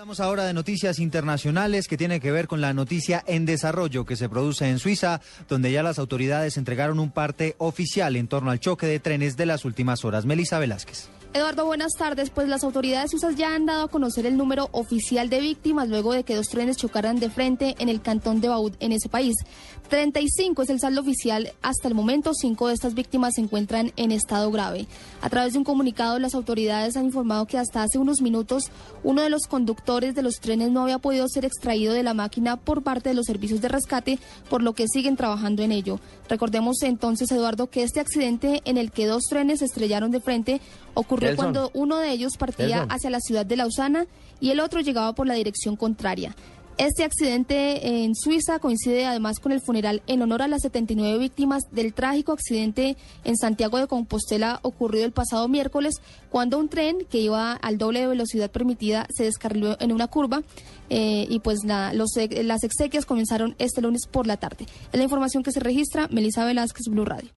Hablamos ahora de noticias internacionales que tiene que ver con la noticia en desarrollo que se produce en Suiza, donde ya las autoridades entregaron un parte oficial en torno al choque de trenes de las últimas horas. Melissa Velázquez. Eduardo, buenas tardes. Pues las autoridades suizas ya han dado a conocer el número oficial de víctimas luego de que dos trenes chocaran de frente en el cantón de Baud en ese país. 35 es el saldo oficial hasta el momento. Cinco de estas víctimas se encuentran en estado grave. A través de un comunicado, las autoridades han informado que hasta hace unos minutos uno de los conductores de los trenes no había podido ser extraído de la máquina por parte de los servicios de rescate, por lo que siguen trabajando en ello. Recordemos entonces, Eduardo, que este accidente en el que dos trenes se estrellaron de frente ocurrió cuando uno de ellos partía hacia la ciudad de Lausana y el otro llegaba por la dirección contraria. Este accidente en Suiza coincide además con el funeral en honor a las 79 víctimas del trágico accidente en Santiago de Compostela ocurrido el pasado miércoles cuando un tren que iba al doble de velocidad permitida se descarriló en una curva eh, y pues los, las exequias comenzaron este lunes por la tarde. Es la información que se registra. Melissa Velázquez, Blue Radio.